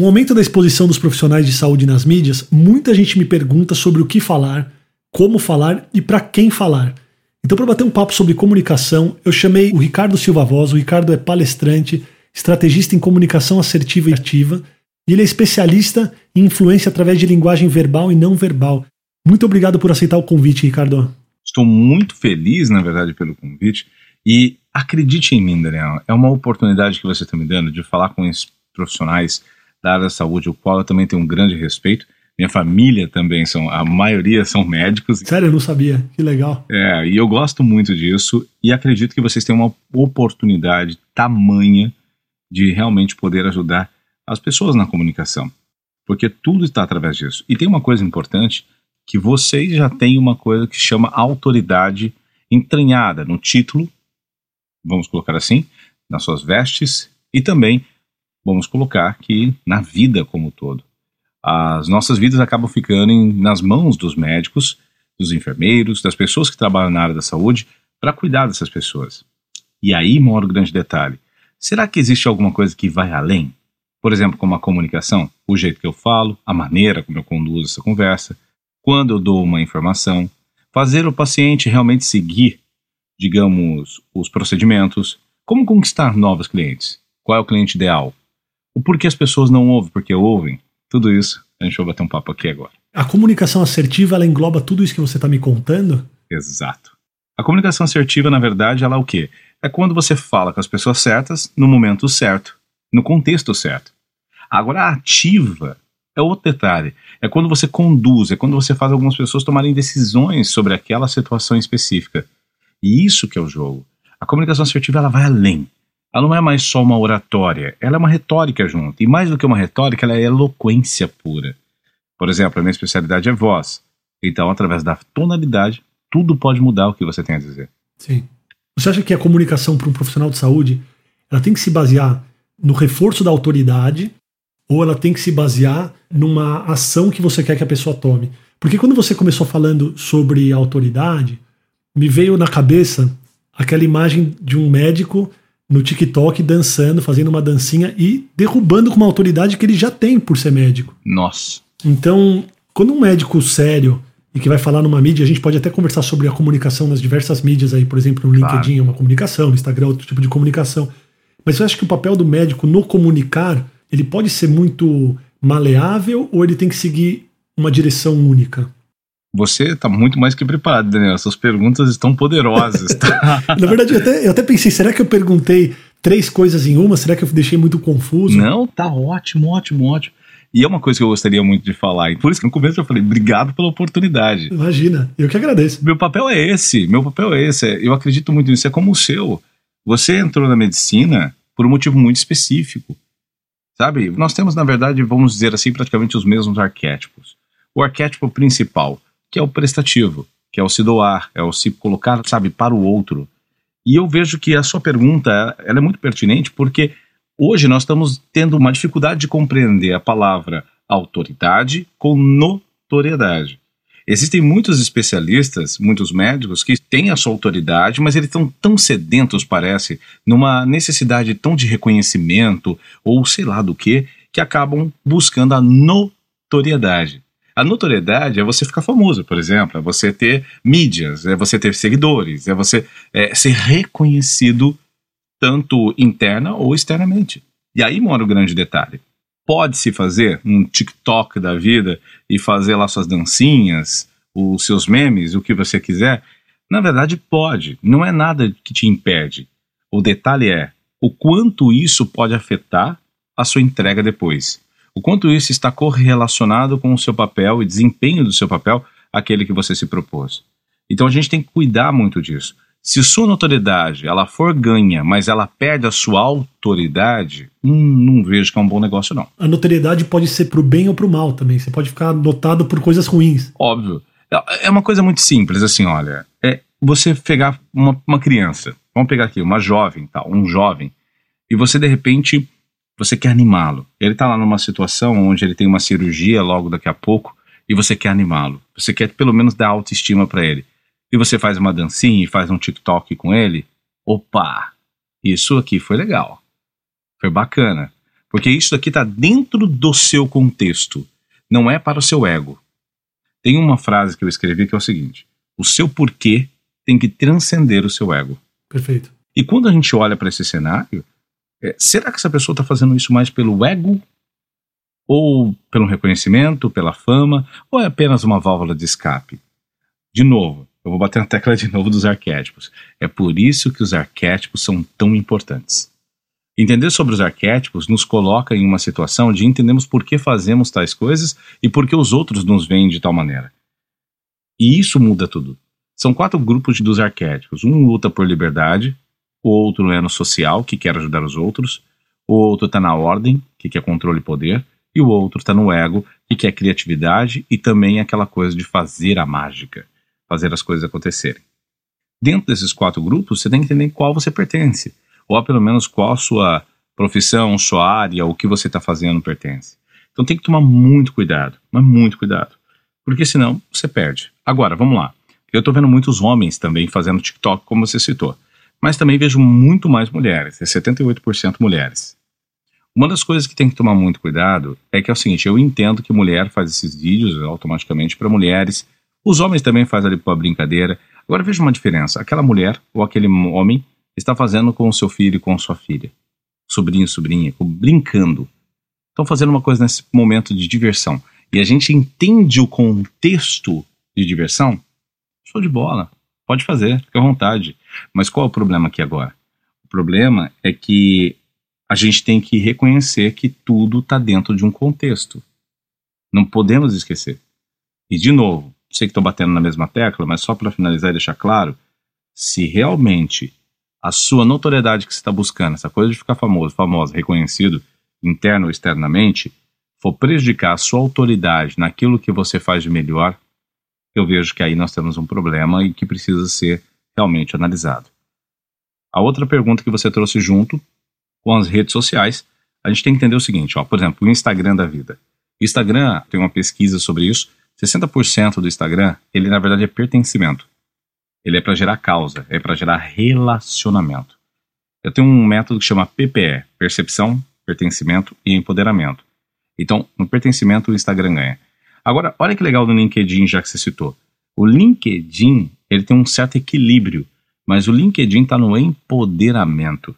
Com o aumento da exposição dos profissionais de saúde nas mídias, muita gente me pergunta sobre o que falar, como falar e para quem falar. Então, para bater um papo sobre comunicação, eu chamei o Ricardo Silva Voz. O Ricardo é palestrante, estrategista em comunicação assertiva e ativa, e ele é especialista em influência através de linguagem verbal e não verbal. Muito obrigado por aceitar o convite, Ricardo. Estou muito feliz, na verdade, pelo convite. E acredite em mim, Daniel, é uma oportunidade que você está me dando de falar com esses profissionais da área da saúde, o qual eu também tenho um grande respeito. Minha família também são, a maioria são médicos. Sério, eu não sabia. Que legal. É, e eu gosto muito disso e acredito que vocês têm uma oportunidade tamanha de realmente poder ajudar as pessoas na comunicação. Porque tudo está através disso. E tem uma coisa importante que vocês já têm uma coisa que chama autoridade entranhada no título, vamos colocar assim, nas suas vestes e também vamos colocar que na vida como um todo. As nossas vidas acabam ficando em, nas mãos dos médicos, dos enfermeiros, das pessoas que trabalham na área da saúde para cuidar dessas pessoas. E aí mora o grande detalhe. Será que existe alguma coisa que vai além? Por exemplo, como a comunicação, o jeito que eu falo, a maneira como eu conduzo essa conversa, quando eu dou uma informação, fazer o paciente realmente seguir, digamos, os procedimentos, como conquistar novos clientes, qual é o cliente ideal, o porquê as pessoas não ouvem, porque ouvem. Tudo isso a gente vai bater um papo aqui agora. A comunicação assertiva, ela engloba tudo isso que você está me contando? Exato. A comunicação assertiva, na verdade, ela é o quê? É quando você fala com as pessoas certas, no momento certo, no contexto certo. Agora, a ativa é outro detalhe. É quando você conduz, é quando você faz algumas pessoas tomarem decisões sobre aquela situação específica. E isso que é o jogo. A comunicação assertiva, ela vai além ela não é mais só uma oratória, ela é uma retórica junto. E mais do que uma retórica, ela é eloquência pura. Por exemplo, a minha especialidade é voz. Então, através da tonalidade, tudo pode mudar o que você tem a dizer. Sim. Você acha que a comunicação para um profissional de saúde, ela tem que se basear no reforço da autoridade ou ela tem que se basear numa ação que você quer que a pessoa tome? Porque quando você começou falando sobre autoridade, me veio na cabeça aquela imagem de um médico no TikTok dançando, fazendo uma dancinha e derrubando com uma autoridade que ele já tem por ser médico. Nossa. Então, quando um médico sério e que vai falar numa mídia, a gente pode até conversar sobre a comunicação nas diversas mídias aí, por exemplo, no LinkedIn claro. é uma comunicação, no Instagram é outro tipo de comunicação. Mas eu acho que o papel do médico no comunicar, ele pode ser muito maleável ou ele tem que seguir uma direção única? Você está muito mais que preparado, Daniel. Suas perguntas estão poderosas. Tá? Na verdade, eu até, eu até pensei, será que eu perguntei três coisas em uma? Será que eu deixei muito confuso? Não, tá ótimo, ótimo, ótimo. E é uma coisa que eu gostaria muito de falar. Por isso que no começo eu falei, obrigado pela oportunidade. Imagina, eu que agradeço. Meu papel é esse, meu papel é esse. Eu acredito muito nisso, é como o seu. Você entrou na medicina por um motivo muito específico. Sabe? Nós temos, na verdade, vamos dizer assim, praticamente os mesmos arquétipos. O arquétipo principal que é o prestativo, que é o se doar, é o se colocar, sabe, para o outro. E eu vejo que a sua pergunta ela é muito pertinente porque hoje nós estamos tendo uma dificuldade de compreender a palavra autoridade com notoriedade. Existem muitos especialistas, muitos médicos que têm a sua autoridade, mas eles estão tão sedentos, parece, numa necessidade tão de reconhecimento ou sei lá do que, que acabam buscando a notoriedade. A notoriedade é você ficar famoso, por exemplo, é você ter mídias, é você ter seguidores, é você é, ser reconhecido tanto interna ou externamente. E aí mora o grande detalhe. Pode-se fazer um TikTok da vida e fazer lá suas dancinhas, os seus memes, o que você quiser? Na verdade, pode. Não é nada que te impede. O detalhe é o quanto isso pode afetar a sua entrega depois o quanto isso está correlacionado com o seu papel e desempenho do seu papel, aquele que você se propôs. Então a gente tem que cuidar muito disso. Se sua notoriedade ela for ganha, mas ela perde a sua autoridade, hum, não vejo que é um bom negócio não. A notoriedade pode ser para o bem ou para o mal também. Você pode ficar notado por coisas ruins. Óbvio. É uma coisa muito simples, assim, olha. É você pegar uma, uma criança, vamos pegar aqui, uma jovem, tal, um jovem, e você de repente você quer animá-lo. Ele está lá numa situação onde ele tem uma cirurgia logo daqui a pouco e você quer animá-lo. Você quer pelo menos dar autoestima para ele. E você faz uma dancinha e faz um TikTok com ele. Opa, isso aqui foi legal. Foi bacana. Porque isso aqui está dentro do seu contexto. Não é para o seu ego. Tem uma frase que eu escrevi que é o seguinte: o seu porquê tem que transcender o seu ego. Perfeito. E quando a gente olha para esse cenário, é, será que essa pessoa está fazendo isso mais pelo ego? Ou pelo reconhecimento, pela fama? Ou é apenas uma válvula de escape? De novo, eu vou bater na tecla de novo dos arquétipos. É por isso que os arquétipos são tão importantes. Entender sobre os arquétipos nos coloca em uma situação de entendermos por que fazemos tais coisas e por que os outros nos veem de tal maneira. E isso muda tudo. São quatro grupos dos arquétipos. Um luta por liberdade, o outro é no social, que quer ajudar os outros, o outro está na ordem, que quer controle e poder, e o outro está no ego, que quer criatividade e também aquela coisa de fazer a mágica, fazer as coisas acontecerem. Dentro desses quatro grupos, você tem que entender qual você pertence, ou pelo menos qual sua profissão, sua área, o que você está fazendo pertence. Então tem que tomar muito cuidado, mas muito cuidado, porque senão você perde. Agora, vamos lá. Eu estou vendo muitos homens também fazendo TikTok, como você citou mas também vejo muito mais mulheres, é 78% mulheres. Uma das coisas que tem que tomar muito cuidado é que é o seguinte, eu entendo que mulher faz esses vídeos automaticamente para mulheres, os homens também fazem ali para brincadeira. Agora veja uma diferença, aquela mulher ou aquele homem está fazendo com o seu filho e com sua filha, sobrinho, sobrinha, brincando. Estão fazendo uma coisa nesse momento de diversão. E a gente entende o contexto de diversão, show de bola. Pode fazer, fica à vontade. Mas qual é o problema aqui agora? O problema é que a gente tem que reconhecer que tudo está dentro de um contexto. Não podemos esquecer. E, de novo, sei que estou batendo na mesma tecla, mas só para finalizar e deixar claro: se realmente a sua notoriedade que você está buscando, essa coisa de ficar famoso, famosa, reconhecido, interno ou externamente, for prejudicar a sua autoridade naquilo que você faz de melhor, eu vejo que aí nós temos um problema e que precisa ser realmente analisado. A outra pergunta que você trouxe junto com as redes sociais, a gente tem que entender o seguinte, ó, por exemplo, o Instagram da vida. Instagram tem uma pesquisa sobre isso, 60% do Instagram, ele na verdade é pertencimento. Ele é para gerar causa, é para gerar relacionamento. Eu tenho um método que chama PPE, percepção, pertencimento e empoderamento. Então, no pertencimento o Instagram ganha. Agora, olha que legal do LinkedIn, já que você citou. O LinkedIn, ele tem um certo equilíbrio, mas o LinkedIn está no empoderamento. O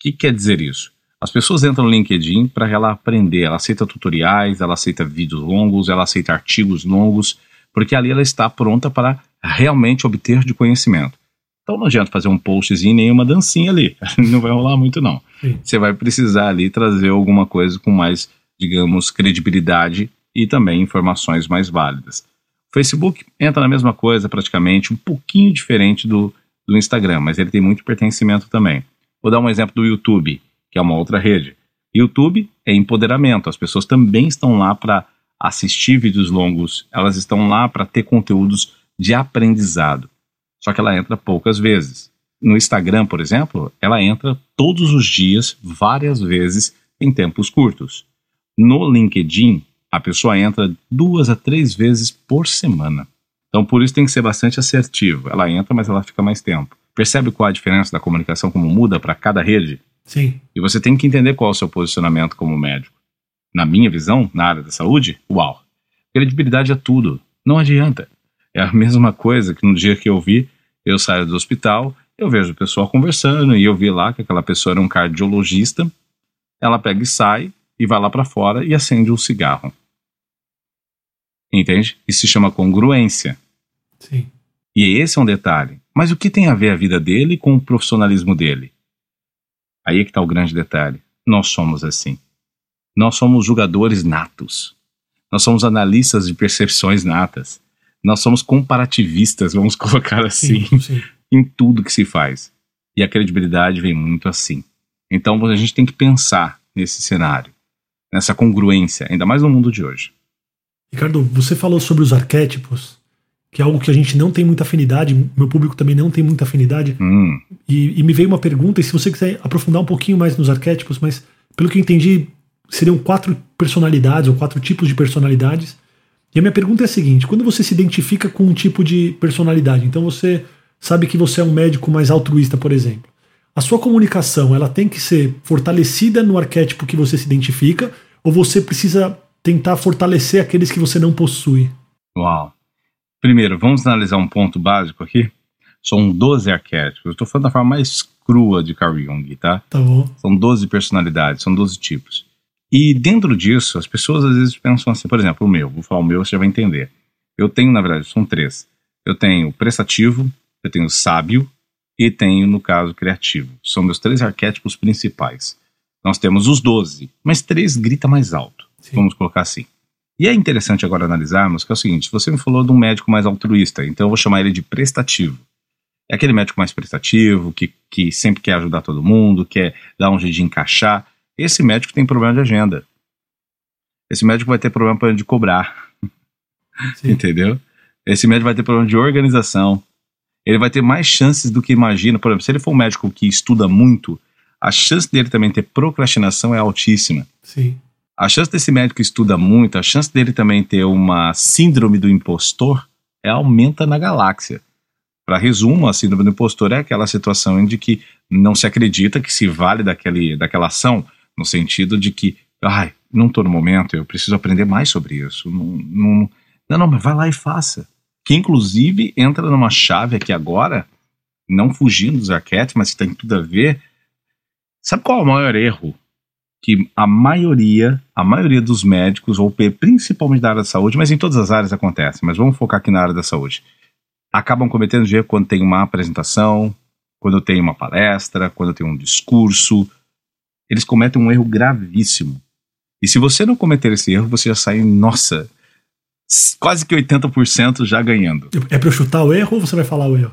que quer dizer isso? As pessoas entram no LinkedIn para ela aprender, ela aceita tutoriais, ela aceita vídeos longos, ela aceita artigos longos, porque ali ela está pronta para realmente obter de conhecimento. Então não adianta fazer um postzinho nem uma dancinha ali, não vai rolar muito não. Sim. Você vai precisar ali trazer alguma coisa com mais, digamos, credibilidade e também informações mais válidas. Facebook entra na mesma coisa praticamente, um pouquinho diferente do, do Instagram, mas ele tem muito pertencimento também. Vou dar um exemplo do YouTube, que é uma outra rede. YouTube é empoderamento, as pessoas também estão lá para assistir vídeos longos, elas estão lá para ter conteúdos de aprendizado. Só que ela entra poucas vezes. No Instagram, por exemplo, ela entra todos os dias, várias vezes, em tempos curtos. No LinkedIn, a pessoa entra duas a três vezes por semana. Então, por isso tem que ser bastante assertivo. Ela entra, mas ela fica mais tempo. Percebe qual a diferença da comunicação, como muda para cada rede? Sim. E você tem que entender qual é o seu posicionamento como médico. Na minha visão, na área da saúde, uau. Credibilidade é tudo. Não adianta. É a mesma coisa que no dia que eu vi, eu saio do hospital, eu vejo o pessoal conversando e eu vi lá que aquela pessoa era um cardiologista. Ela pega e sai e vai lá para fora e acende um cigarro. Entende? Isso se chama congruência. Sim. E esse é um detalhe. Mas o que tem a ver a vida dele com o profissionalismo dele? Aí é que está o grande detalhe. Nós somos assim. Nós somos julgadores natos. Nós somos analistas de percepções natas. Nós somos comparativistas, vamos colocar assim, sim, sim. em tudo que se faz. E a credibilidade vem muito assim. Então a gente tem que pensar nesse cenário, nessa congruência, ainda mais no mundo de hoje. Ricardo, você falou sobre os arquétipos que é algo que a gente não tem muita afinidade, meu público também não tem muita afinidade. Hum, E, e me veio uma pergunta, e se você quiser aprofundar um pouquinho mais nos arquétipos, mas pelo que eu entendi, seriam quatro personalidades ou quatro tipos de personalidades. E a minha pergunta é a seguinte: quando você se identifica com um tipo de personalidade, então você sabe que você é um médico mais altruísta, por exemplo. A sua comunicação, ela tem que ser fortalecida no arquétipo que você se identifica, ou você precisa tentar fortalecer aqueles que você não possui? uau. Primeiro, vamos analisar um ponto básico aqui. São 12 arquétipos. Eu estou falando da forma mais crua de Carl Jung, tá? Tá bom? São 12 personalidades, são 12 tipos. E dentro disso, as pessoas às vezes pensam assim, por exemplo, o meu, vou falar o meu, você já vai entender. Eu tenho, na verdade, são três. Eu tenho o prestativo, eu tenho o sábio e tenho, no caso, o criativo. São meus três arquétipos principais. Nós temos os 12, mas três grita mais alto. Sim. Vamos colocar assim. E é interessante agora analisarmos que é o seguinte: você me falou de um médico mais altruísta, então eu vou chamar ele de prestativo. É aquele médico mais prestativo, que, que sempre quer ajudar todo mundo, quer dar um jeito de encaixar. Esse médico tem problema de agenda. Esse médico vai ter problema de cobrar, entendeu? Esse médico vai ter problema de organização. Ele vai ter mais chances do que imagina. Por exemplo, se ele for um médico que estuda muito, a chance dele também ter procrastinação é altíssima. Sim. A chance desse médico estuda muito, a chance dele também ter uma síndrome do impostor é aumenta na galáxia. Para resumo, a síndrome do impostor é aquela situação em que não se acredita que se vale daquele, daquela ação, no sentido de que, ai, não estou no momento, eu preciso aprender mais sobre isso. Não, não, não, não, mas vai lá e faça. Que inclusive entra numa chave aqui agora, não fugindo dos arquétipos, mas que tem tudo a ver. Sabe qual é o maior erro que a maioria, a maioria dos médicos, ou principalmente da área da saúde, mas em todas as áreas acontece, mas vamos focar aqui na área da saúde, acabam cometendo erro quando tem uma apresentação, quando tem uma palestra, quando tem um discurso. Eles cometem um erro gravíssimo. E se você não cometer esse erro, você já sai, nossa, quase que 80% já ganhando. É pra eu chutar o erro ou você vai falar o erro?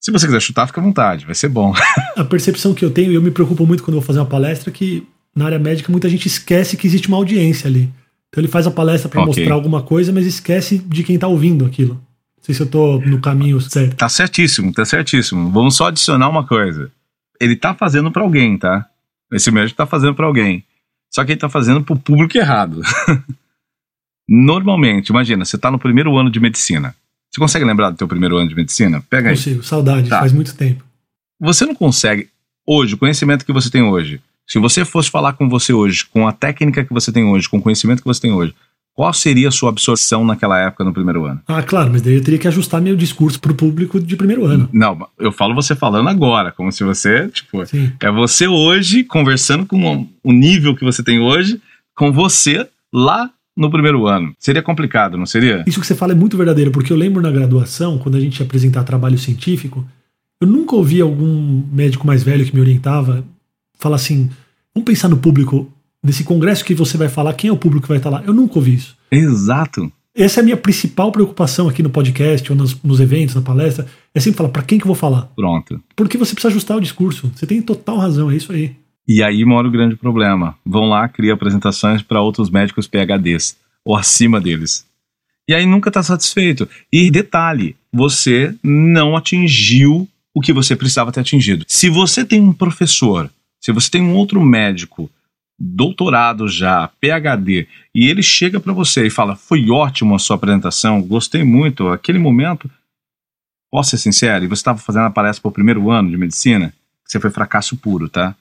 Se você quiser chutar, fica à vontade, vai ser bom. A percepção que eu tenho, e eu me preocupo muito quando eu vou fazer uma palestra, é que na área médica muita gente esquece que existe uma audiência ali. Então ele faz a palestra para Ok. mostrar alguma coisa, mas esquece de quem tá ouvindo aquilo. Não sei se eu tô no caminho certo. Tá certíssimo, tá certíssimo. Vamos só adicionar uma coisa. Ele tá fazendo pra alguém, tá? Esse médico tá fazendo pra alguém. Só que ele tá fazendo pro público errado. Normalmente, imagina, você tá no primeiro ano de medicina. Você consegue lembrar do teu primeiro ano de medicina? Pega aí. Consigo, saudade, Tá. faz muito tempo. Você não consegue, hoje, o conhecimento que você tem hoje, se você fosse falar com você hoje, com a técnica que você tem hoje, com o conhecimento que você tem hoje, qual seria a sua absorção naquela época no primeiro ano? Ah, claro, mas daí eu teria que ajustar meu discurso pro público de primeiro ano. Não, eu falo você falando agora, como se você, tipo, Sim. É você hoje conversando com o- o nível que você tem hoje, com você lá no primeiro ano. Seria complicado, não seria? Isso que você fala é muito verdadeiro, porque eu lembro na graduação, quando a gente ia apresentar trabalho científico, eu nunca ouvi algum médico mais velho que me orientava falar assim: vamos pensar no público, nesse congresso que você vai falar, quem é o público que vai estar lá? Eu nunca ouvi isso. Exato. Essa é a minha principal preocupação aqui no podcast ou nos, nos eventos, na palestra, é sempre falar para quem que eu vou falar. Pronto. Porque você precisa ajustar o discurso. Você tem total razão, é isso aí. E aí mora o grande problema. Vão lá, cria apresentações para outros médicos PHDs, ou acima deles. E aí nunca está satisfeito. E detalhe, você não atingiu o que você precisava ter atingido. Se você tem um professor, se você tem um outro médico, doutorado já, PhD, e ele chega para você e fala: Foi ótimo a sua apresentação, gostei muito, aquele momento. Posso ser sincero, e você estava fazendo a palestra para o primeiro ano de medicina, você foi fracasso puro, tá?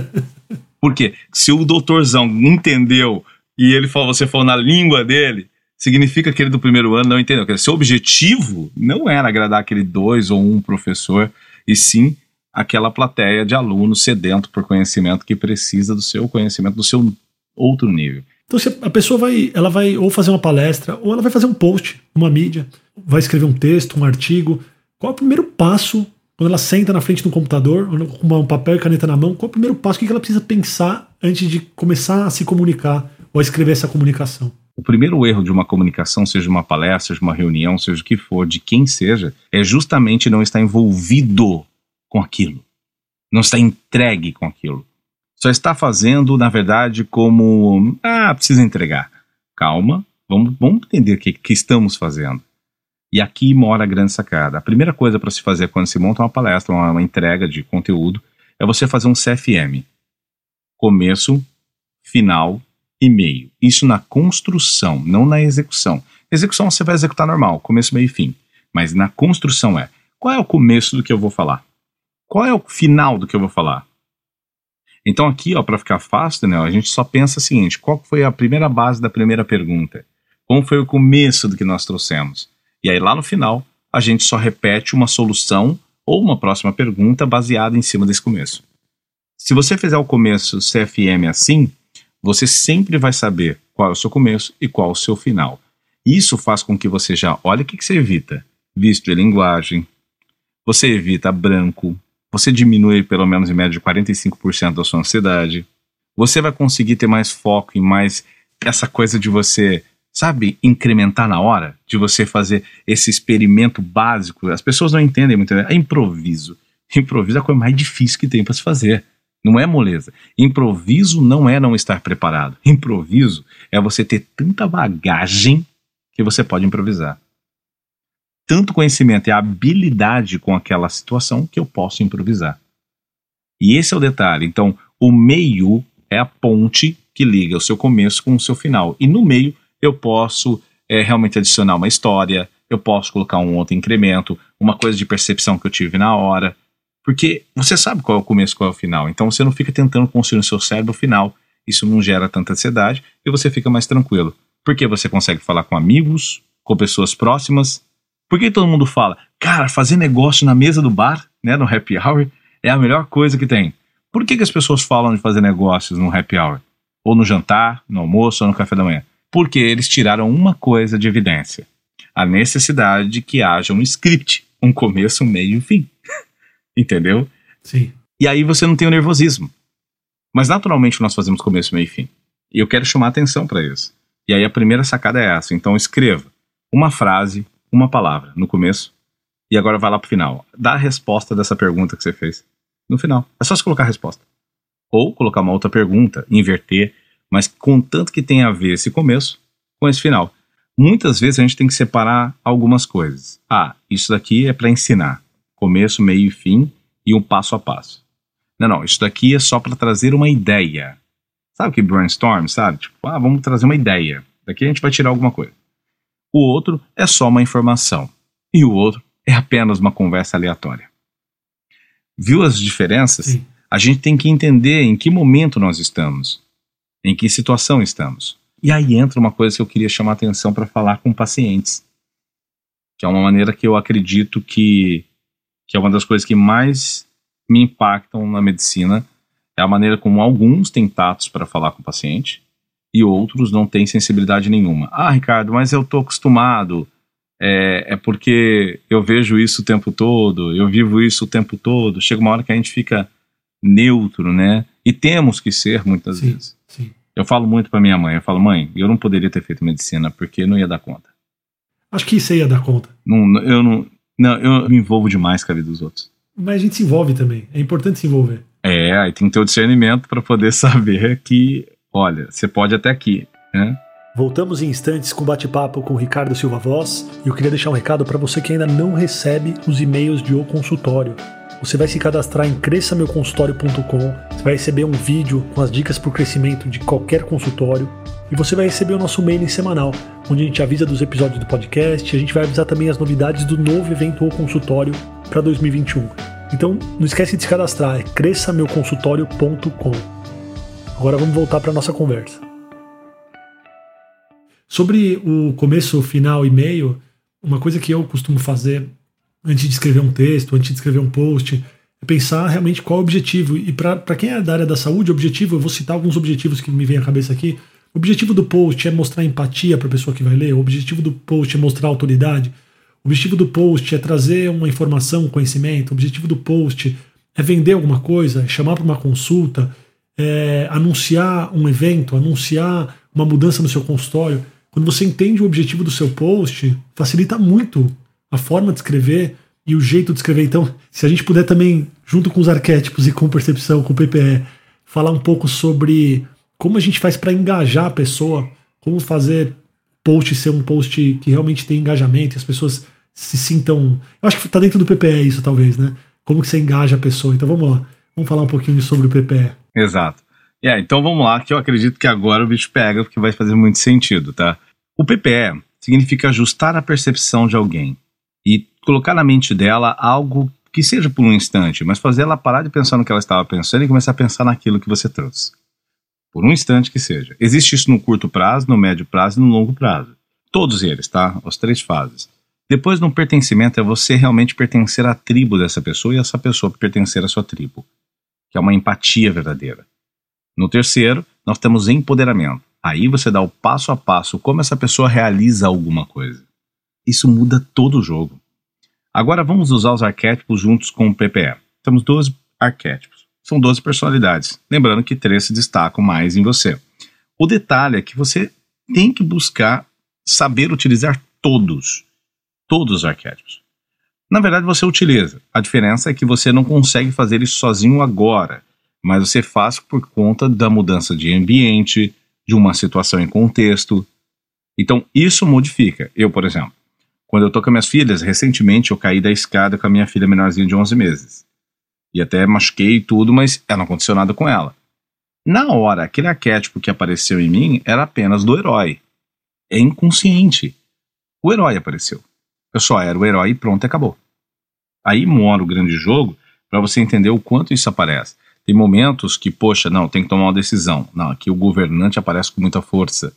Por quê? Se o doutorzão entendeu e ele falou, você falou na língua dele, significa que ele do primeiro ano não entendeu. Seu objetivo não era agradar aquele dois ou um professor, e sim aquela plateia de alunos sedento por conhecimento que precisa do seu conhecimento, do seu outro nível. Então a pessoa vai, ela vai ou fazer uma palestra, ou ela vai fazer um post numa mídia, vai escrever um texto, um artigo. Qual é o primeiro passo quando ela senta na frente do computador, com um papel e caneta na mão? Qual é o primeiro passo? O que ela precisa pensar antes de começar a se comunicar ou a escrever essa comunicação? O primeiro erro de uma comunicação, seja uma palestra, seja uma reunião, seja o que for, de quem seja, é justamente não estar envolvido com aquilo. Não está entregue com aquilo. Só está fazendo, na verdade, como. Ah, precisa entregar. Calma, vamos, vamos entender o que, que estamos fazendo. E aqui mora a grande sacada. A primeira coisa para se fazer quando se monta uma palestra, uma, uma entrega de conteúdo, é você fazer um CFM. Começo, final e meio. Isso na construção, não na execução. Execução você vai executar normal, começo, meio e fim. Mas na construção é, qual é o começo do que eu vou falar? Qual é o final do que eu vou falar? Então aqui, ó, para ficar fácil, né, a gente só pensa o seguinte, qual foi a primeira base da primeira pergunta? Como foi o começo do que nós trouxemos? E aí lá no final, a gente só repete uma solução ou uma próxima pergunta baseada em cima desse começo. Se você fizer o começo CFM assim, você sempre vai saber qual é o seu começo e qual é o seu final. Isso faz com que você já olhe o que, que você evita. Visto e linguagem, você evita branco, você diminui pelo menos em média de 45% da sua ansiedade, você vai conseguir ter mais foco e mais essa coisa de você sabe, incrementar na hora, de você fazer esse experimento básico. As pessoas não entendem muito. É improviso. Improviso é a coisa mais difícil que tem para se fazer. Não é moleza. Improviso não é não estar preparado. Improviso é você ter tanta bagagem que você pode improvisar. Tanto conhecimento e habilidade com aquela situação que eu posso improvisar. E esse é o detalhe. Então, o meio é a ponte que liga o seu começo com o seu final. E no meio eu posso é, realmente adicionar uma história, eu posso colocar um outro incremento, uma coisa de percepção que eu tive na hora. Porque você sabe qual é o começo e qual é o final. Então você não fica tentando construir no seu cérebro o final. Isso não gera tanta ansiedade e você fica mais tranquilo. Porque você consegue falar com amigos, com pessoas próximas. Por que todo mundo fala, cara, fazer negócio na mesa do bar, né, no happy hour, é a melhor coisa que tem? Por que, que as pessoas falam de fazer negócios no happy hour? Ou no jantar, no almoço ou no café da manhã? porque eles tiraram uma coisa de evidência: a necessidade de que haja um script, um começo, um meio e um fim. Entendeu? Sim. E aí você não tem o nervosismo. Mas naturalmente nós fazemos começo, meio e fim. E eu quero chamar atenção para isso. E aí a primeira sacada é essa. Então escreva uma frase, uma palavra no começo e agora vai lá pro final. Dá a resposta dessa pergunta que você fez no final. É só você colocar a resposta. Ou colocar uma outra pergunta, inverter mas contanto que tenha a ver esse começo com esse final. Muitas vezes a gente tem que separar algumas coisas. Ah, isso daqui é para ensinar. Começo, meio e fim e um passo a passo. Não, não, isso daqui é só para trazer uma ideia. Sabe que brainstorm, sabe? Tipo, ah, vamos trazer uma ideia. Daqui a gente vai tirar alguma coisa. O outro é só uma informação. E o outro é apenas uma conversa aleatória. Viu as diferenças? Sim. A gente tem que entender em que momento nós estamos em que situação estamos. E aí entra uma coisa que eu queria chamar a atenção para falar com pacientes, que é uma maneira que eu acredito que, que é uma das coisas que mais me impactam na medicina, é a maneira como alguns têm tatos para falar com o paciente e outros não têm sensibilidade nenhuma. Ah, Ricardo, mas eu estou acostumado, é, é porque eu vejo isso o tempo todo, eu vivo isso o tempo todo. Chega uma hora que a gente fica neutro, né? E temos que ser muitas sim, vezes. Sim. Eu falo muito para minha mãe, eu falo, mãe, eu não poderia ter feito medicina porque não ia dar conta. Acho que isso ia dar conta. Não, eu não, não, eu me envolvo demais com a vida dos outros. Mas a gente se envolve também. É importante se envolver. É, aí tem que ter o discernimento para poder saber que, olha, você pode até aqui, né? Voltamos em instantes com bate-papo com Ricardo Silva Voz e eu queria deixar um recado para você que ainda não recebe os e-mails de O Consultório. Você vai se cadastrar em cresçameuconsultório.com, você vai receber um vídeo com as dicas para o crescimento de qualquer consultório e você vai receber o nosso mailing semanal, onde a gente avisa dos episódios do podcast, a gente vai avisar também as novidades do novo evento ou consultório para 2021. Então, não esquece de se cadastrar, é cresçameuconsultório.com. Agora vamos voltar para nossa conversa. Sobre o começo, final e meio, uma coisa que eu costumo fazer antes de escrever um texto, antes de escrever um post, é pensar realmente qual é o objetivo. E para quem é da área da saúde, o objetivo, eu vou citar alguns objetivos que me vêm à cabeça aqui. O objetivo do post é mostrar empatia para a pessoa que vai ler, o objetivo do post é mostrar autoridade, o objetivo do post é trazer uma informação, um conhecimento, o objetivo do post é vender alguma coisa, é chamar para uma consulta, é anunciar um evento, anunciar uma mudança no seu consultório. Quando você entende o objetivo do seu post, facilita muito a forma de escrever e o jeito de escrever. Então, se a gente puder também, junto com os arquétipos e com percepção, com PPE, falar um pouco sobre como a gente faz para engajar a pessoa, como fazer post ser um post que realmente tem engajamento e as pessoas se sintam. Eu acho que tá dentro do PPE isso, talvez, né? Como que você engaja a pessoa. Então vamos lá. Vamos falar um pouquinho sobre o PPE. Exato. Yeah, então vamos lá, que eu acredito que agora o bicho pega, porque vai fazer muito sentido, tá? O PPE significa ajustar a percepção de alguém e colocar na mente dela algo que seja por um instante, mas fazer ela parar de pensar no que ela estava pensando e começar a pensar naquilo que você trouxe. Por um instante que seja. Existe isso no curto prazo, no médio prazo e no longo prazo. Todos eles, tá? As três fases. Depois, no pertencimento, é você realmente pertencer à tribo dessa pessoa e essa pessoa pertencer à sua tribo, que é uma empatia verdadeira. No terceiro, nós temos empoderamento. Aí você dá o passo a passo como essa pessoa realiza alguma coisa. Isso muda todo o jogo. Agora vamos usar os arquétipos juntos com o PPE. Temos 12 arquétipos. São 12 personalidades. Lembrando que três se destacam mais em você. O detalhe é que você tem que buscar saber utilizar todos todos os arquétipos. Na verdade, você utiliza. A diferença é que você não consegue fazer isso sozinho agora, mas você faz por conta da mudança de ambiente, de uma situação em contexto. Então, isso modifica. Eu, por exemplo, quando eu tô com minhas filhas, recentemente eu caí da escada com a minha filha menorzinha de 11 meses. E até machuquei tudo, mas não aconteceu nada com ela. Na hora, aquele arquétipo que apareceu em mim era apenas do herói. É inconsciente. O herói apareceu. Eu só era o herói e pronto, acabou. Aí mora o grande jogo para você entender o quanto isso aparece. Tem momentos que, poxa, não, tem que tomar uma decisão. Não, aqui o governante aparece com muita força.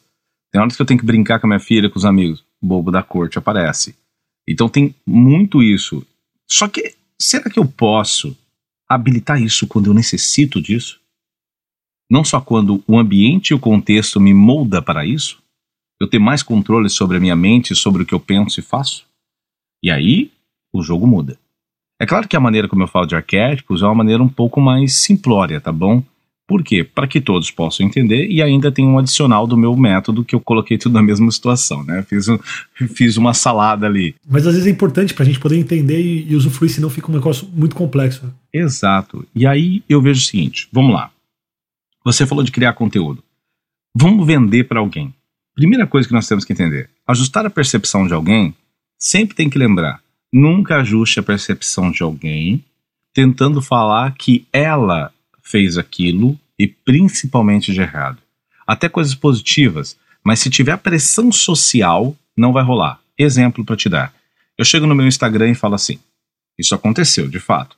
Tem horas que eu tenho que brincar com a minha filha, com os amigos. O bobo da corte aparece. Então tem muito isso. Só que, será que eu posso habilitar isso quando eu necessito disso? Não só quando o ambiente e o contexto me molda para isso? Eu ter mais controle sobre a minha mente, sobre o que eu penso e faço? E aí o jogo muda. É claro que a maneira como eu falo de arquétipos é uma maneira um pouco mais simplória, tá bom? Por quê? Para que todos possam entender e ainda tem um adicional do meu método que eu coloquei tudo na mesma situação, né? Fiz, um, fiz uma salada ali. Mas às vezes é importante para a gente poder entender e, e usufruir, senão fica um negócio muito complexo. Exato. E aí eu vejo o seguinte: vamos lá. Você falou de criar conteúdo. Vamos vender para alguém. Primeira coisa que nós temos que entender: ajustar a percepção de alguém sempre tem que lembrar, nunca ajuste a percepção de alguém tentando falar que ela fez aquilo e principalmente de errado. Até coisas positivas, mas se tiver pressão social, não vai rolar. Exemplo para te dar. Eu chego no meu Instagram e falo assim: Isso aconteceu, de fato.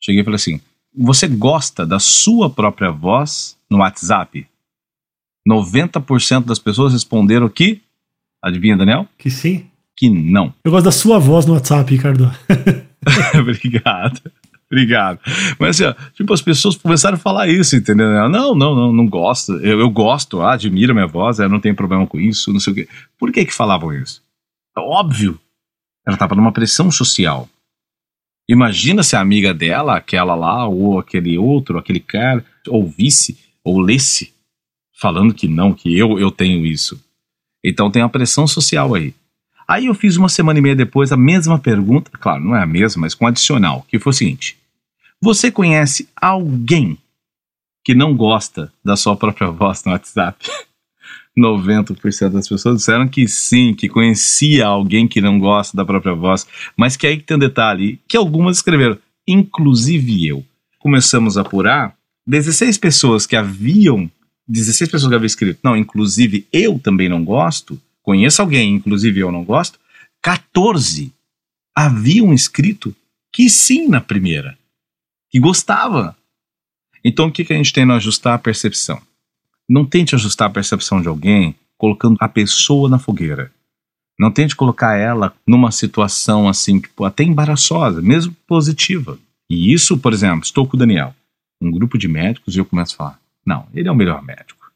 Cheguei e falei assim: Você gosta da sua própria voz no WhatsApp? 90% das pessoas responderam que. Adivinha, Daniel? Que sim que não. Eu gosto da sua voz no WhatsApp, Ricardo. Obrigado. Obrigado. Mas assim, ó, tipo, as pessoas começaram a falar isso, entendeu? Não, não, não, não gosto. Eu, eu gosto, ah, admiro a minha voz, eu não tenho problema com isso, não sei o quê. Por que que falavam isso? É óbvio. Ela estava numa pressão social. Imagina se a amiga dela, aquela lá, ou aquele outro, aquele cara, ouvisse ou lesse falando que não, que eu, eu tenho isso. Então tem a pressão social aí. Aí eu fiz uma semana e meia depois a mesma pergunta, claro, não é a mesma, mas com adicional, que foi o seguinte: Você conhece alguém que não gosta da sua própria voz no WhatsApp? 90% das pessoas disseram que sim, que conhecia alguém que não gosta da própria voz, mas que aí tem um detalhe, que algumas escreveram, inclusive eu. Começamos a apurar, 16 pessoas que haviam, 16 pessoas que haviam escrito, não, inclusive eu também não gosto, conheço alguém, inclusive eu não gosto, 14 haviam escrito que sim na primeira, que gostava. Então o que, que a gente tem no ajustar a percepção? Não tente ajustar a percepção de alguém colocando a pessoa na fogueira. Não tente colocar ela numa situação assim, tipo, até embaraçosa, mesmo positiva. E isso, por exemplo, estou com o Daniel, um grupo de médicos, e eu começo a falar: não, ele é o melhor médico.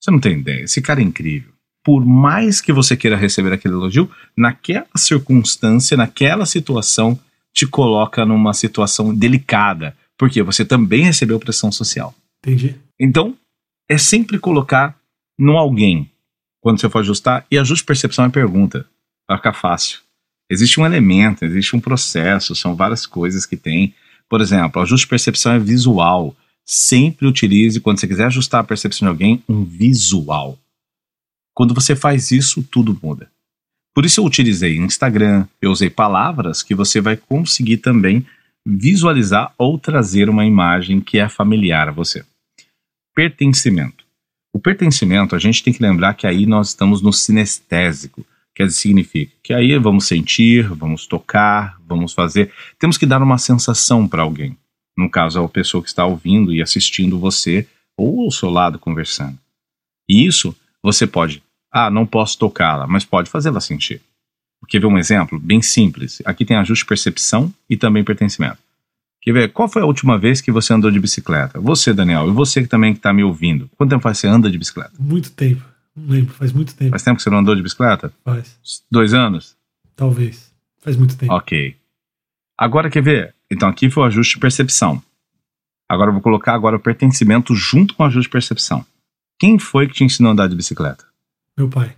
Você não tem ideia, esse cara é incrível por mais que você queira receber aquele elogio, naquela circunstância, naquela situação, te coloca numa situação delicada, porque você também recebeu pressão social. Entendi. Então, é sempre colocar no alguém quando você for ajustar, e ajuste percepção é pergunta, vai ficar fácil. Existe um elemento, existe um processo, são várias coisas que tem. Por exemplo, ajuste percepção é visual. Sempre utilize, quando você quiser ajustar a percepção de alguém, um visual. Quando você faz isso, tudo muda. Por isso eu utilizei Instagram, eu usei palavras que você vai conseguir também visualizar ou trazer uma imagem que é familiar a você. Pertencimento. O pertencimento, a gente tem que lembrar que aí nós estamos no sinestésico, que significa que aí vamos sentir, vamos tocar, vamos fazer, temos que dar uma sensação para alguém. No caso, a pessoa que está ouvindo e assistindo você ou ao seu lado conversando. E isso você pode, ah, não posso tocá-la, mas pode fazê-la sentir. Quer ver um exemplo bem simples? Aqui tem ajuste percepção e também pertencimento. Quer ver? Qual foi a última vez que você andou de bicicleta? Você, Daniel, e você que também está me ouvindo. Quanto tempo faz que você anda de bicicleta? Muito tempo. Não lembro, faz muito tempo. Faz tempo que você não andou de bicicleta? Faz. Dois anos? Talvez. Faz muito tempo. Ok. Agora quer ver? Então aqui foi o ajuste de percepção. Agora eu vou colocar agora o pertencimento junto com o ajuste de percepção. Quem foi que te ensinou a andar de bicicleta? Meu pai.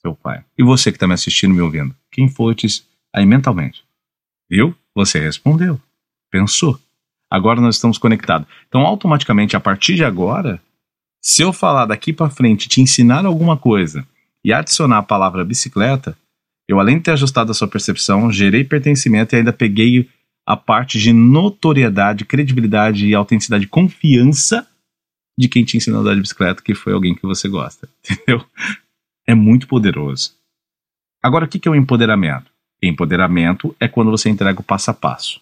Seu pai. E você que está me assistindo, me ouvindo? Quem foi te aí mentalmente? Viu? Você respondeu pensou. Agora nós estamos conectados. Então, automaticamente, a partir de agora, se eu falar daqui para frente, te ensinar alguma coisa e adicionar a palavra bicicleta, eu além de ter ajustado a sua percepção, gerei pertencimento e ainda peguei a parte de notoriedade, credibilidade e autenticidade, confiança de quem te ensinou a andar de bicicleta, que foi alguém que você gosta, entendeu? É muito poderoso. Agora, o que é o empoderamento? Empoderamento é quando você entrega o passo a passo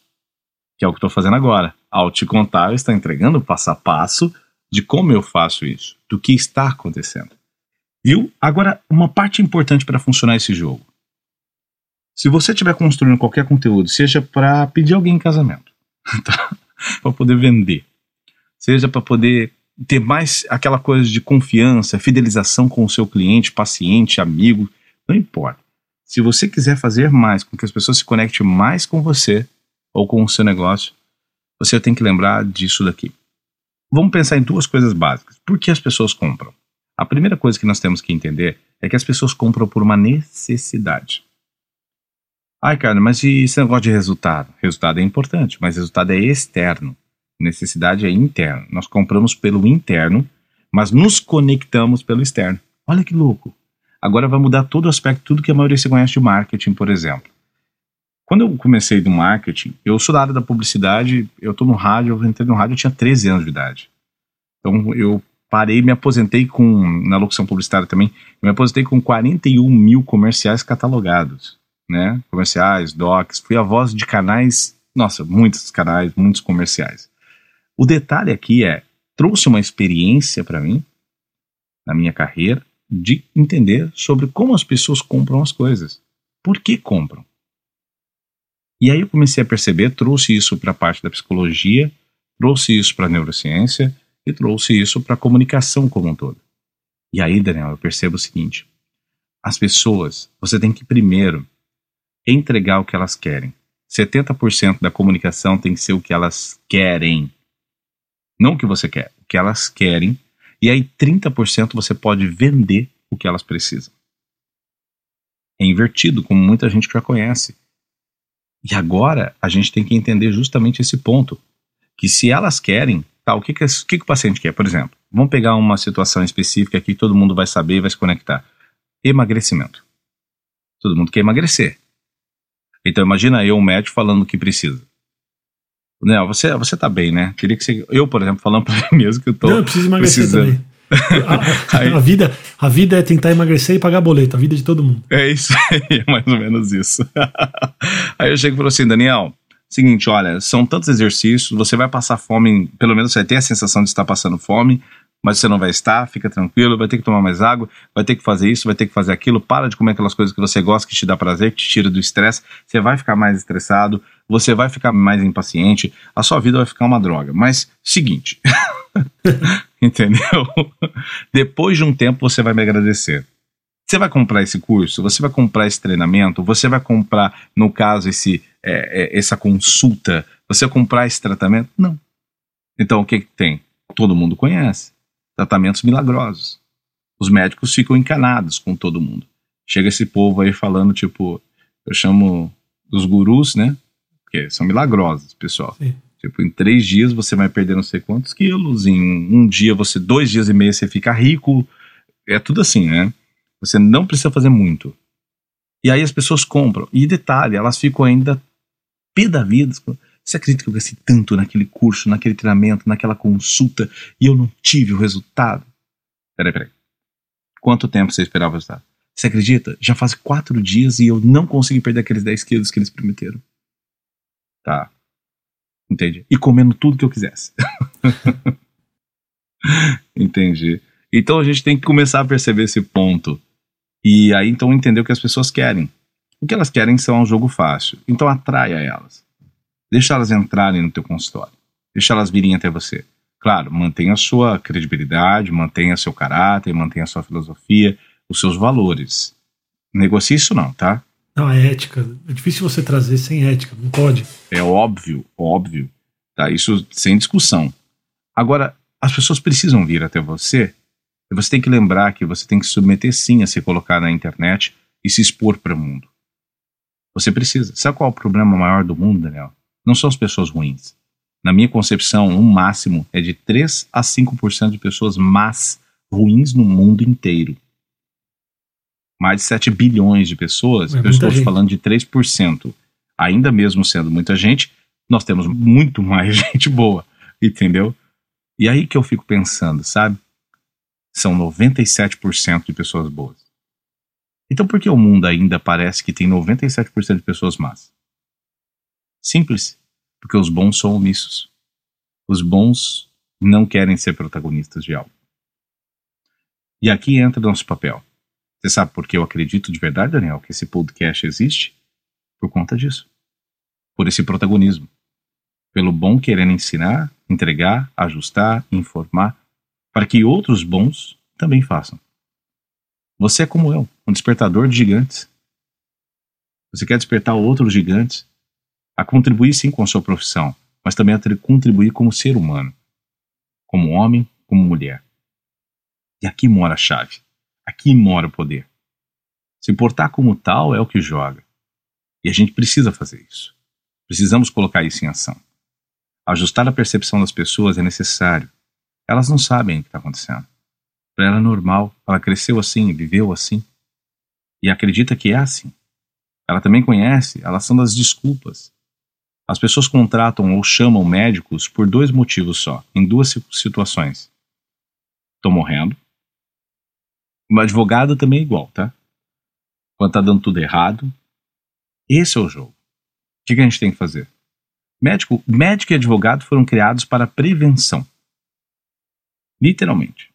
que é o que estou fazendo agora. Ao te contar, eu estou entregando o passo a passo de como eu faço isso, do que está acontecendo. Viu? Agora, uma parte importante para funcionar esse jogo. Se você estiver construindo qualquer conteúdo, seja para pedir alguém em casamento, tá? para poder vender, seja para poder ter mais aquela coisa de confiança, fidelização com o seu cliente, paciente, amigo, não importa. Se você quiser fazer mais com que as pessoas se conectem mais com você, ou com o seu negócio, você tem que lembrar disso daqui. Vamos pensar em duas coisas básicas. Por que as pessoas compram? A primeira coisa que nós temos que entender é que as pessoas compram por uma necessidade. Ai, cara, mas e esse negócio de resultado? Resultado é importante, mas resultado é externo. Necessidade é interno. Nós compramos pelo interno, mas nos conectamos pelo externo. Olha que louco. Agora vai mudar todo o aspecto, tudo que a maioria se conhece de marketing, por exemplo. Quando eu comecei do marketing, eu sou da área da publicidade, eu tô no rádio, eu entrei no rádio, eu tinha 13 anos de idade. Então eu parei, me aposentei com, na locução publicitária também, me aposentei com 41 mil comerciais catalogados, né? Comerciais, docs, fui a voz de canais, nossa, muitos canais, muitos comerciais. O detalhe aqui é, trouxe uma experiência para mim, na minha carreira, de entender sobre como as pessoas compram as coisas. Por que compram? E aí eu comecei a perceber, trouxe isso para a parte da psicologia, trouxe isso para a neurociência e trouxe isso para a comunicação como um todo. E aí, Daniel, eu percebo o seguinte: as pessoas, você tem que primeiro entregar o que elas querem. 70% da comunicação tem que ser o que elas querem. Não o que você quer, o que elas querem. E aí 30% você pode vender o que elas precisam. É invertido, como muita gente já conhece. E agora a gente tem que entender justamente esse ponto. Que se elas querem, tá, o que, que, que, que o paciente quer? Por exemplo, vamos pegar uma situação específica que todo mundo vai saber e vai se conectar. Emagrecimento. Todo mundo quer emagrecer. Então imagina eu, um médico, falando o que precisa. Não, você, você tá bem, né? Queria que você. Eu, por exemplo, falando pra mim mesmo que eu tô. Não, eu preciso emagrecer precisando. também. A, a, vida, a vida é tentar emagrecer e pagar boleto, a vida de todo mundo. É isso aí, é mais ou menos isso. Aí eu chego e falo assim, Daniel, seguinte, olha, são tantos exercícios, você vai passar fome, pelo menos você vai ter a sensação de estar passando fome, mas você não vai estar, fica tranquilo, vai ter que tomar mais água, vai ter que fazer isso, vai ter que fazer aquilo, para de comer aquelas coisas que você gosta, que te dá prazer, que te tira do estresse, você vai ficar mais estressado, você vai ficar mais impaciente, a sua vida vai ficar uma droga. Mas, seguinte, entendeu? Depois de um tempo você vai me agradecer. Você vai comprar esse curso? Você vai comprar esse treinamento? Você vai comprar, no caso, esse, é, é, essa consulta? Você vai comprar esse tratamento? Não. Então o que, que tem? Todo mundo conhece. Tratamentos milagrosos. Os médicos ficam encanados com todo mundo. Chega esse povo aí falando, tipo, eu chamo dos gurus, né? Porque são milagrosos, pessoal. Sim. Tipo, em três dias você vai perder não sei quantos quilos, em um dia você, dois dias e meio você fica rico. É tudo assim, né? Você não precisa fazer muito. E aí as pessoas compram. E detalhe, elas ficam ainda pé da vida. Você acredita que eu gastei tanto naquele curso, naquele treinamento, naquela consulta e eu não tive o resultado? Peraí, peraí. Quanto tempo você esperava o resultado? Você acredita? Já faz quatro dias e eu não consegui perder aqueles 10 quilos que eles prometeram. Tá. Entendi. E comendo tudo que eu quisesse. Entendi. Então a gente tem que começar a perceber esse ponto. E aí então entender o que as pessoas querem. O que elas querem são um jogo fácil. Então atraia elas. Deixa elas entrarem no teu consultório. Deixa elas virem até você. Claro, mantenha a sua credibilidade, mantenha seu caráter, mantenha a sua filosofia, os seus valores. Negocie isso não, tá? Não, é ética. É difícil você trazer sem ética, não pode. É óbvio, óbvio. Tá? Isso sem discussão. Agora, as pessoas precisam vir até você e você tem que lembrar que você tem que submeter sim a se colocar na internet e se expor para o mundo. Você precisa. Sabe qual é o problema maior do mundo, Daniel? Não são as pessoas ruins. Na minha concepção, um máximo é de 3 a 5% de pessoas más, ruins no mundo inteiro. Mais de 7 bilhões de pessoas, é eu estou gente. falando de 3%. Ainda mesmo sendo muita gente, nós temos muito mais gente boa, entendeu? E aí que eu fico pensando, sabe? São 97% de pessoas boas. Então por que o mundo ainda parece que tem 97% de pessoas más? Simples. Porque os bons são omissos. Os bons não querem ser protagonistas de algo. E aqui entra nosso papel. Você sabe por que eu acredito de verdade, Daniel, que esse podcast existe? Por conta disso. Por esse protagonismo. Pelo bom querendo ensinar, entregar, ajustar, informar, para que outros bons também façam. Você é como eu, um despertador de gigantes. Você quer despertar outros gigantes a contribuir sim com a sua profissão, mas também a contribuir como ser humano, como homem, como mulher. E aqui mora a chave. Aqui mora o poder. Se importar como tal é o que joga. E a gente precisa fazer isso. Precisamos colocar isso em ação. Ajustar a percepção das pessoas é necessário. Elas não sabem o que está acontecendo. Para ela é normal, ela cresceu assim, viveu assim. E acredita que é assim. Ela também conhece, elas são das desculpas. As pessoas contratam ou chamam médicos por dois motivos só, em duas situações. Estou morrendo. O advogado também é igual, tá? Quando tá dando tudo errado. Esse é o jogo. O que, a gente tem que fazer? Médico, médico e advogado foram criados para prevenção. Literalmente.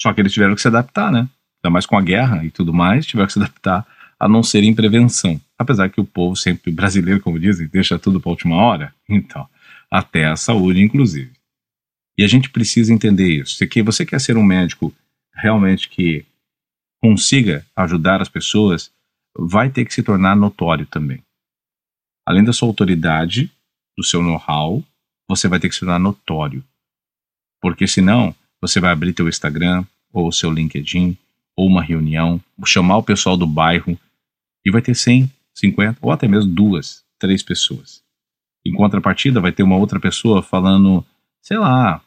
Só que eles tiveram que se adaptar, né? Ainda mais com a guerra e tudo mais, tiveram que se adaptar a não ser em prevenção. Apesar que o povo sempre brasileiro, como dizem, deixa tudo para última hora. Então, até a saúde, inclusive. E a gente precisa entender isso. Se você quer ser um médico realmente que consiga ajudar as pessoas, vai ter que se tornar notório também. Além da sua autoridade, do seu know-how, você vai ter que se tornar notório. Porque senão, você vai abrir teu Instagram, ou seu LinkedIn, ou uma reunião, chamar o pessoal do bairro, e vai ter 100, 50, ou até mesmo duas, três pessoas. Em contrapartida, vai ter uma outra pessoa falando, sei lá,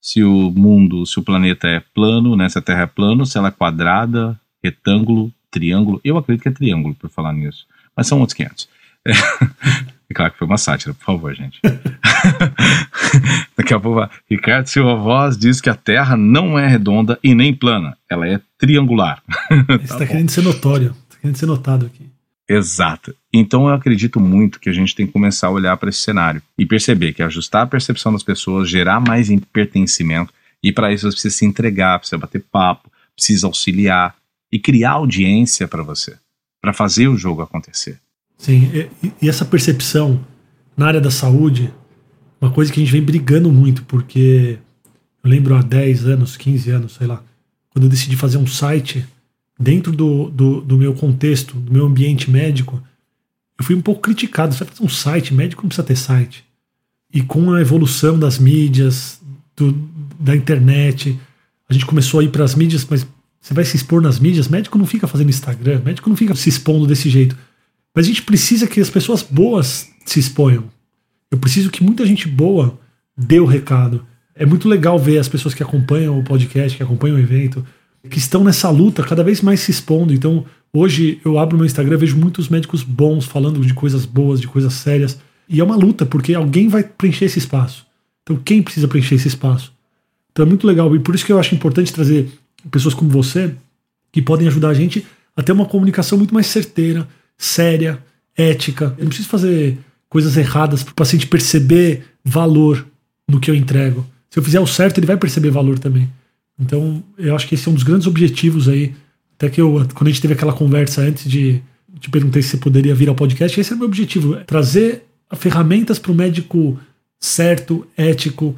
se o mundo, se o planeta é plano, né, se a Terra é plano, se ela é quadrada, retângulo, triângulo. Eu acredito que é triângulo, por falar nisso. Mas são outros 500. É. é claro que foi uma sátira, por favor, gente. Daqui a pouco, Ricardo Silva Voz diz que a Terra não é redonda e nem plana, ela é triangular. Você está tá querendo ser notório, está querendo ser notado aqui. Exato. Então eu acredito muito que a gente tem que começar a olhar para esse cenário e perceber que ajustar a percepção das pessoas, gerar mais pertencimento, e para isso você precisa se entregar, precisa bater papo, precisa auxiliar e criar audiência para você, para fazer o jogo acontecer. Sim, e, e essa percepção na área da saúde, uma coisa que a gente vem brigando muito, porque eu lembro há 10 anos, 15 anos, sei lá, quando eu decidi fazer um site dentro do, do, do, meu contexto, do meu ambiente médico, eu fui um pouco criticado. Você um site, médico não precisa ter site. E com a evolução das mídias, do, da internet, a gente começou a ir para as mídias, mas você vai se expor nas mídias, médico não fica fazendo Instagram, médico não fica se expondo desse jeito. Mas a gente precisa que as pessoas boas se exponham. Eu preciso que muita gente boa dê o recado. É muito legal ver as pessoas que acompanham o podcast, que acompanham o evento, que estão nessa luta, cada vez mais se expondo. Então, Hoje eu abro meu Instagram, vejo muitos médicos bons falando de coisas boas, de coisas sérias. E é uma luta, porque alguém vai preencher esse espaço. Então, quem precisa preencher esse espaço? Então, é muito legal. E por isso que eu acho importante trazer pessoas como você, que podem ajudar a gente a ter uma comunicação muito mais certeira, séria, ética. Eu não preciso fazer coisas erradas para o paciente perceber valor no que eu entrego. Se eu fizer o certo, ele vai perceber valor também. Então, eu acho que esse é um dos grandes objetivos aí. Até que eu, quando a gente teve aquela conversa antes de te perguntei se você poderia vir ao podcast, esse é o meu objetivo: é trazer ferramentas para o médico certo, ético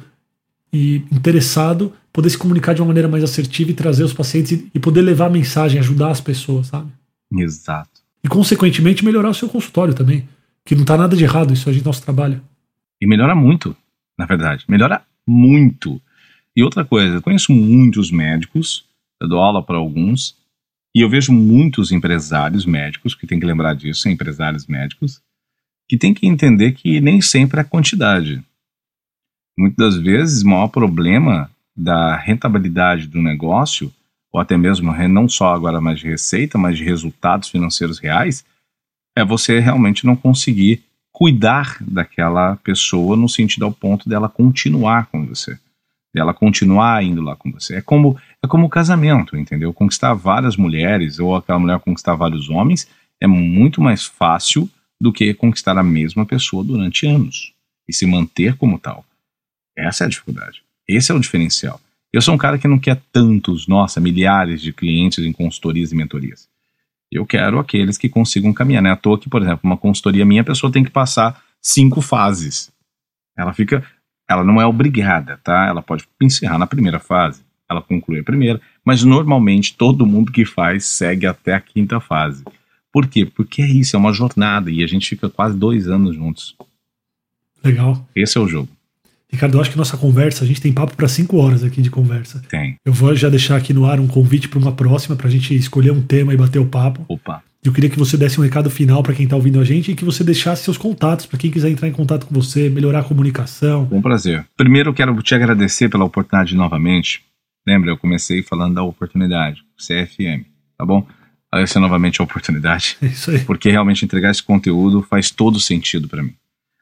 e interessado poder se comunicar de uma maneira mais assertiva e trazer os pacientes e poder levar a mensagem, ajudar as pessoas, sabe? Exato. E, consequentemente, melhorar o seu consultório também. Que não está nada de errado, isso é nosso trabalho. E melhora muito, na verdade. Melhora muito. E outra coisa, eu conheço muitos médicos, eu dou aula para alguns, e eu vejo muitos empresários médicos, que tem que lembrar disso, empresários médicos, que tem que entender que nem sempre é quantidade. Muitas das vezes, o maior problema da rentabilidade do negócio, ou até mesmo não só agora mais de receita, mas de resultados financeiros reais, é você realmente não conseguir cuidar daquela pessoa no sentido ao ponto dela continuar com você, dela continuar indo lá com você. É como é como o casamento, entendeu? Conquistar várias mulheres ou aquela mulher conquistar vários homens é muito mais fácil do que conquistar a mesma pessoa durante anos e se manter como tal. Essa é a dificuldade. Esse é o diferencial. Eu sou um cara que não quer tantos, nossa, milhares de clientes em consultorias e mentorias. Eu quero aqueles que consigam caminhar. Não é à toa que, por exemplo, uma consultoria minha, a pessoa tem que passar cinco fases. Ela fica. Ela não é obrigada, tá? Ela pode encerrar na primeira fase. Ela conclui a primeira, mas normalmente todo mundo que faz segue até a quinta fase. Por quê? Porque é isso, é uma jornada e a gente fica quase dois anos juntos. Legal. Esse é o jogo. Ricardo, eu acho que nossa conversa, a gente tem papo para cinco horas aqui de conversa. Tem. Eu vou já deixar aqui no ar um convite para uma próxima, para a gente escolher um tema e bater o papo. Opa. Eu queria que você desse um recado final para quem está ouvindo a gente e que você deixasse seus contatos para quem quiser entrar em contato com você, melhorar a comunicação. Com prazer. Primeiro, eu quero te agradecer pela oportunidade novamente. Lembra, eu comecei falando da oportunidade, CFM, tá bom? essa é novamente a oportunidade. Isso aí. Porque realmente entregar esse conteúdo faz todo sentido para mim.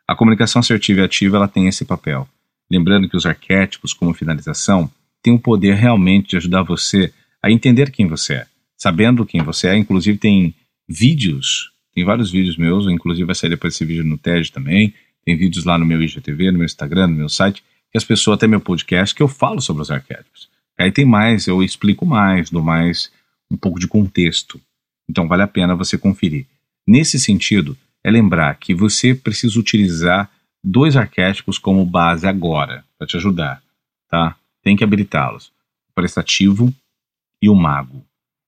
A comunicação assertiva e ativa ela tem esse papel. Lembrando que os arquétipos, como finalização, têm o poder realmente de ajudar você a entender quem você é. Sabendo quem você é, inclusive tem vídeos, tem vários vídeos meus, inclusive vai sair depois esse vídeo no TED também, tem vídeos lá no meu IGTV, no meu Instagram, no meu site, que as pessoas, até meu podcast, que eu falo sobre os arquétipos. Aí tem mais, eu explico mais, dou mais um pouco de contexto. Então vale a pena você conferir. Nesse sentido, é lembrar que você precisa utilizar dois arquétipos como base agora, para te ajudar, tá? Tem que habilitá-los. O prestativo e o mago.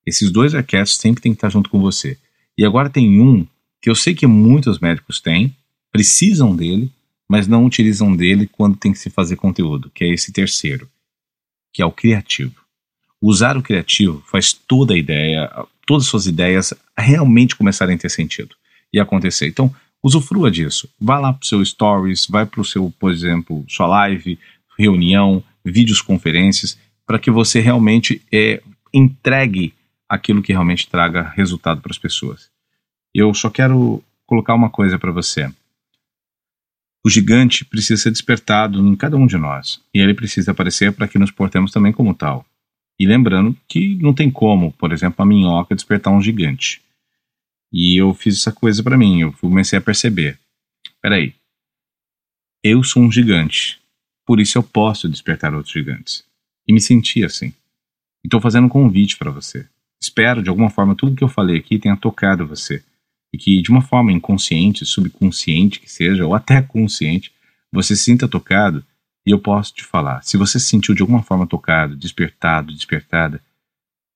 Esses dois arquétipos sempre tem que estar junto com você. E agora tem um que eu sei que muitos médicos têm, precisam dele, mas não utilizam dele quando tem que se fazer conteúdo, que é esse terceiro, que é o criativo. Usar o criativo faz toda a ideia, todas as suas ideias realmente começarem a ter sentido e acontecer. Então, usufrua disso. Vá lá para o seu stories, vai para o seu, por exemplo, sua live, reunião, vídeos, conferências, para que você realmente é, entregue aquilo que realmente traga resultado para as pessoas. Eu só quero colocar uma coisa para você. O gigante precisa ser despertado em cada um de nós, e ele precisa aparecer para que nos portemos também como tal. E lembrando que não tem como, por exemplo, a minhoca despertar um gigante. E eu fiz essa coisa para mim, eu comecei a perceber. Peraí, eu sou um gigante, por isso eu posso despertar outros gigantes. E me senti assim. E tô fazendo um convite para você. Espero, de alguma forma, tudo que eu falei aqui tenha tocado você. E que, de uma forma inconsciente, subconsciente que seja, ou até consciente, você se sinta tocado e eu posso te falar, se você se sentiu de alguma forma tocado, despertado, despertada,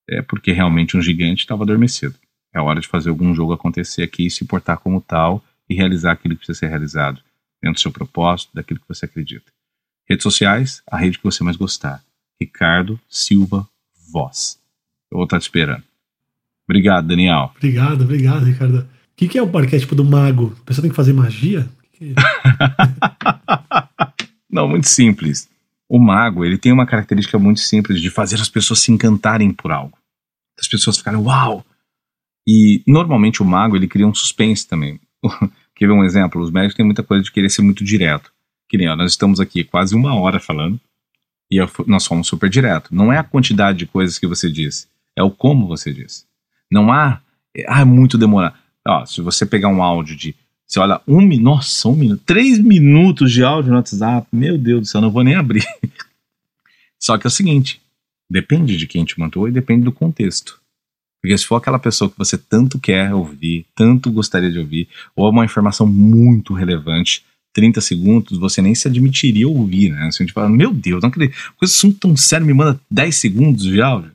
é porque realmente um gigante estava adormecido. É hora de fazer algum jogo acontecer aqui, se portar como tal e realizar aquilo que precisa ser realizado, dentro do seu propósito, daquilo que você acredita. Redes sociais, a rede que você mais gostar. Ricardo Silva Voz. Eu vou estar te esperando. Obrigado, Daniel. Obrigado, obrigado, Ricardo. O que, que é o arquétipo do mago? A pessoa tem que fazer magia? Que que é Não, muito simples. O mago, ele tem uma característica muito simples de fazer as pessoas se encantarem por algo. As pessoas ficarem, uau, E normalmente o mago ele cria um suspense também. Quer ver um exemplo? Os médicos têm muita coisa de querer ser muito direto. Que nem ó, nós estamos aqui quase uma hora falando e nós fomos super direto. Não é a quantidade de coisas que você disse, é o como você disse. Não há, ah, é muito demorado. Ó, se você pegar um áudio de, você olha um minuto, nossa, um minuto, três minutos de áudio no WhatsApp, meu Deus do céu, não vou nem abrir. Só que é o seguinte, depende de quem te mandou e depende do contexto. Porque se for aquela pessoa que você tanto quer ouvir, tanto gostaria de ouvir, ou é uma informação muito relevante, 30 segundos, você nem se admitiria ouvir, né? Assim, a gente fala, meu Deus, não acredito, coisa assunto tão sério me manda 10 segundos de áudio.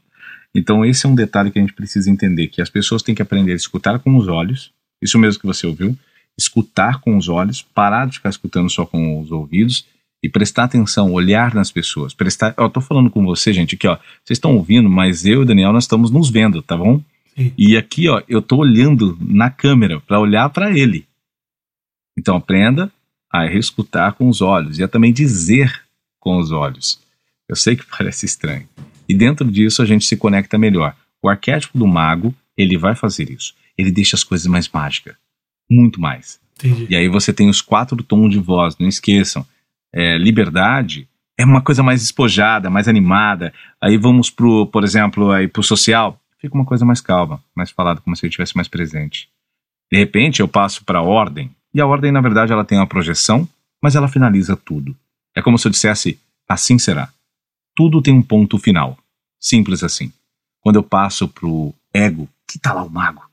Então esse é um detalhe que a gente precisa entender, que as pessoas têm que aprender a escutar com os olhos, isso mesmo que você ouviu, escutar com os olhos, parar de ficar escutando só com os ouvidos e prestar atenção, olhar nas pessoas, prestar, eu tô falando com você, gente, aqui ó, vocês estão ouvindo, mas eu e o Daniel nós estamos nos vendo, tá bom? Sim. E aqui ó, eu tô olhando na câmera para olhar para ele. Então aprenda a escutar com os olhos e a também dizer com os olhos. Eu sei que parece estranho. E dentro disso a gente se conecta melhor. O arquétipo do mago, ele vai fazer isso. Ele deixa as coisas mais mágicas. Muito mais. Entendi. E aí você tem os quatro tons de voz, não esqueçam. É, liberdade é uma coisa mais espojada, mais animada. Aí vamos pro, por exemplo, aí pro social, fica uma coisa mais calma, mais falada, como se ele estivesse mais presente. De repente eu passo para ordem, e a ordem, na verdade, ela tem uma projeção, mas ela finaliza tudo. É como se eu dissesse: assim será. Tudo tem um ponto final. Simples assim. Quando eu passo pro ego, que tá lá o mago.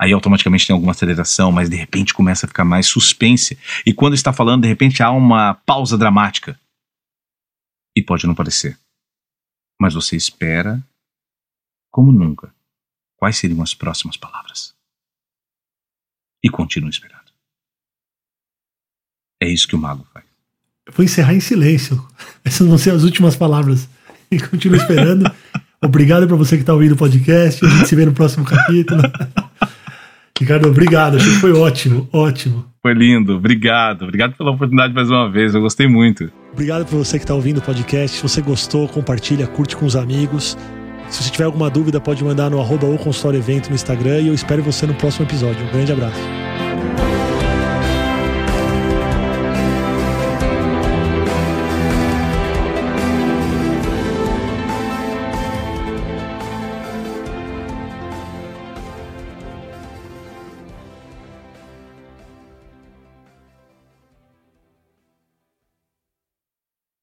Aí automaticamente tem alguma aceleração, mas de repente começa a ficar mais suspense. E quando está falando, de repente há uma pausa dramática. E pode não parecer. Mas você espera como nunca. Quais seriam as próximas palavras? E continua esperando. É isso que o mago faz. Eu vou encerrar em silêncio. Essas vão ser as últimas palavras. E continuo esperando. obrigado para você que está ouvindo o podcast. A gente se vê no próximo capítulo. Ricardo, obrigado. Achei que foi ótimo, ótimo. Foi lindo, obrigado. Obrigado pela oportunidade mais uma vez. Eu gostei muito. Obrigado por você que está ouvindo o podcast. Se você gostou, compartilha, curte com os amigos. Se você tiver alguma dúvida, pode mandar no arroba ou consultório evento no Instagram e eu espero você no próximo episódio. Um grande abraço.